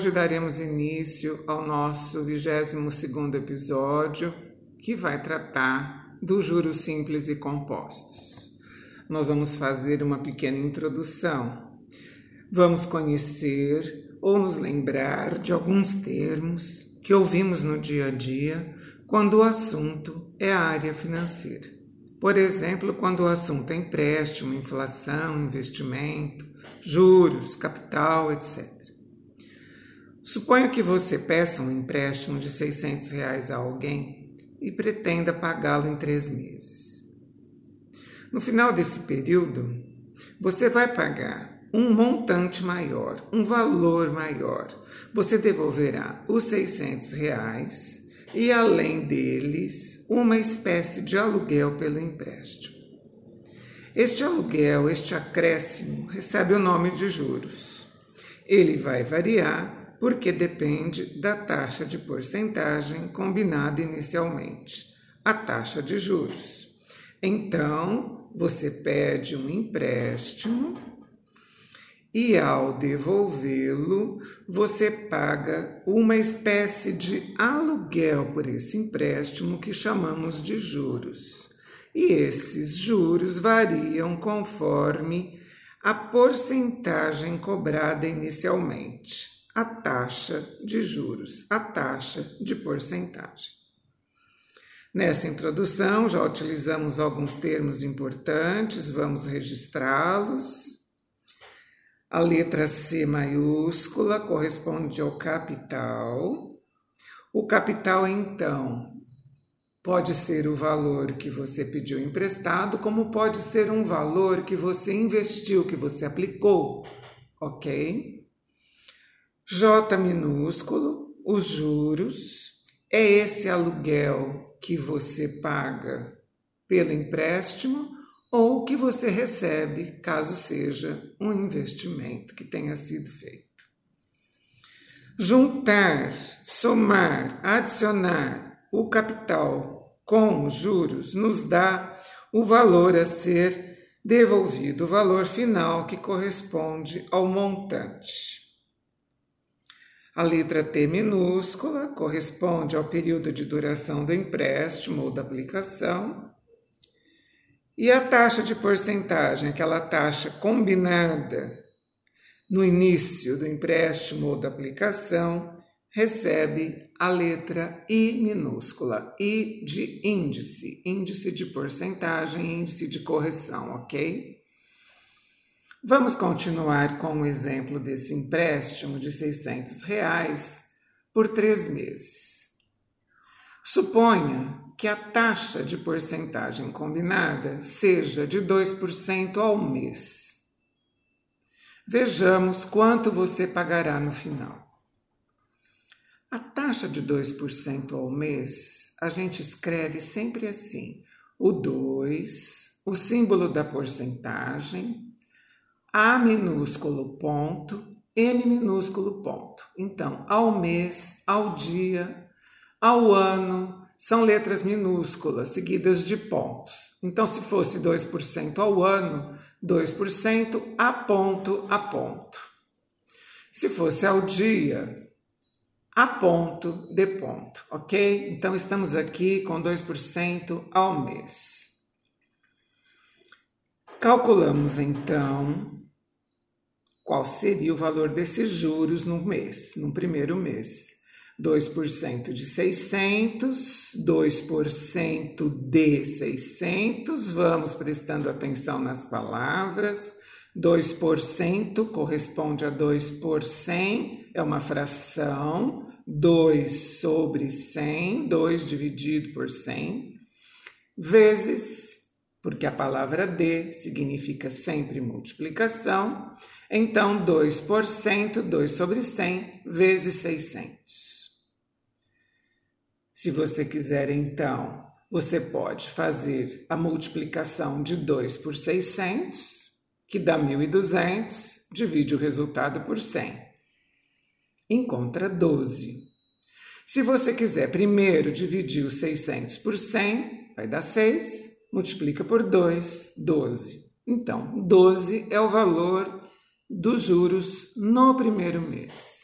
Hoje daremos início ao nosso 22º episódio, que vai tratar dos juros simples e compostos. Nós vamos fazer uma pequena introdução. Vamos conhecer ou nos lembrar de alguns termos que ouvimos no dia a dia quando o assunto é a área financeira. Por exemplo, quando o assunto é empréstimo, inflação, investimento, juros, capital, etc. Suponha que você peça um empréstimo de 600 reais a alguém e pretenda pagá-lo em três meses. No final desse período, você vai pagar um montante maior, um valor maior. Você devolverá os 600 reais e, além deles, uma espécie de aluguel pelo empréstimo. Este aluguel, este acréscimo, recebe o nome de juros. Ele vai variar porque depende da taxa de porcentagem combinada inicialmente, a taxa de juros. Então, você pede um empréstimo e, ao devolvê-lo, você paga uma espécie de aluguel por esse empréstimo que chamamos de juros. E esses juros variam conforme a porcentagem cobrada inicialmente a taxa de juros, a taxa de porcentagem. Nessa introdução, já utilizamos alguns termos importantes, vamos registrá-los. A letra C maiúscula corresponde ao capital. O capital, então, pode ser o valor que você pediu emprestado, como pode ser um valor que você investiu, que você aplicou, ok? J minúsculo, os juros, é esse aluguel que você paga pelo empréstimo ou que você recebe caso seja um investimento que tenha sido feito. Juntar, somar, adicionar o capital com os juros nos dá o valor a ser devolvido, o valor final que corresponde ao montante. A letra T minúscula corresponde ao período de duração do empréstimo ou da aplicação. E a taxa de porcentagem, aquela taxa combinada no início do empréstimo ou da aplicação, recebe a letra I minúscula, I de índice, índice de porcentagem, índice de correção, ok? Vamos continuar com o exemplo desse empréstimo de 600 reais por três meses. Suponha que a taxa de porcentagem combinada seja de 2% ao mês. Vejamos quanto você pagará no final. A taxa de 2% ao mês, a gente escreve sempre assim: o 2, o símbolo da porcentagem, a minúsculo ponto, M minúsculo ponto. Então, ao mês, ao dia, ao ano, são letras minúsculas seguidas de pontos. Então, se fosse 2% ao ano, 2% a ponto a ponto. Se fosse ao dia, a ponto de ponto, ok? Então, estamos aqui com 2% ao mês. Calculamos então qual seria o valor desses juros no mês, no primeiro mês. 2% de 600, 2% de 600, vamos prestando atenção nas palavras. 2% corresponde a 2 por 100, é uma fração, 2 sobre 100, 2 dividido por 100, vezes porque a palavra D significa sempre multiplicação, então 2%, 2 sobre 100, vezes 600. Se você quiser, então, você pode fazer a multiplicação de 2 por 600, que dá 1.200, divide o resultado por 100. Encontra 12. Se você quiser primeiro dividir os 600 por 100, vai dar 6 multiplica por 2, 12. Então, 12 é o valor dos juros no primeiro mês.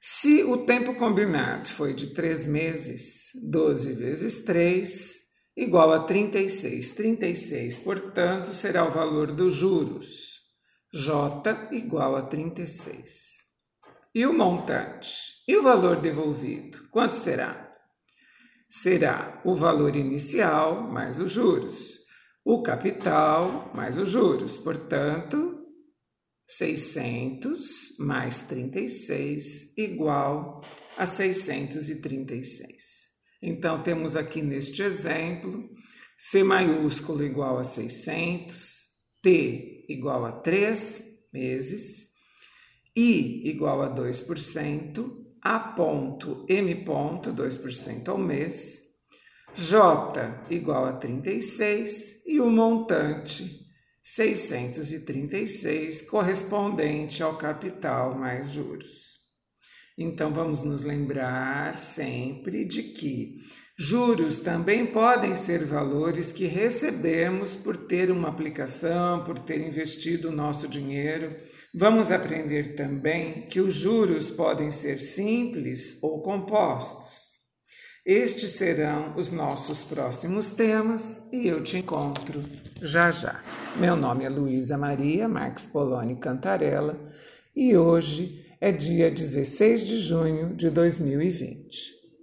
Se o tempo combinado foi de três meses, 12 vezes 3 igual a 36. 36, portanto, será o valor dos juros. J igual a 36. E o montante? E o valor devolvido? Quanto será? Será o valor inicial mais os juros. O capital mais os juros. Portanto, 600 mais 36 igual a 636. Então, temos aqui neste exemplo C maiúsculo igual a 600, T igual a 3 meses, I igual a 2%, A ponto, M ponto, 2% ao mês, J igual a 36 e o montante 636, correspondente ao capital mais juros. Então, vamos nos lembrar sempre de que juros também podem ser valores que recebemos por ter uma aplicação, por ter investido o nosso dinheiro. Vamos aprender também que os juros podem ser simples ou compostos. Estes serão os nossos próximos temas e eu te encontro já já. Meu nome é Luísa Maria Marques Poloni Cantarella e hoje é dia 16 de junho de 2020.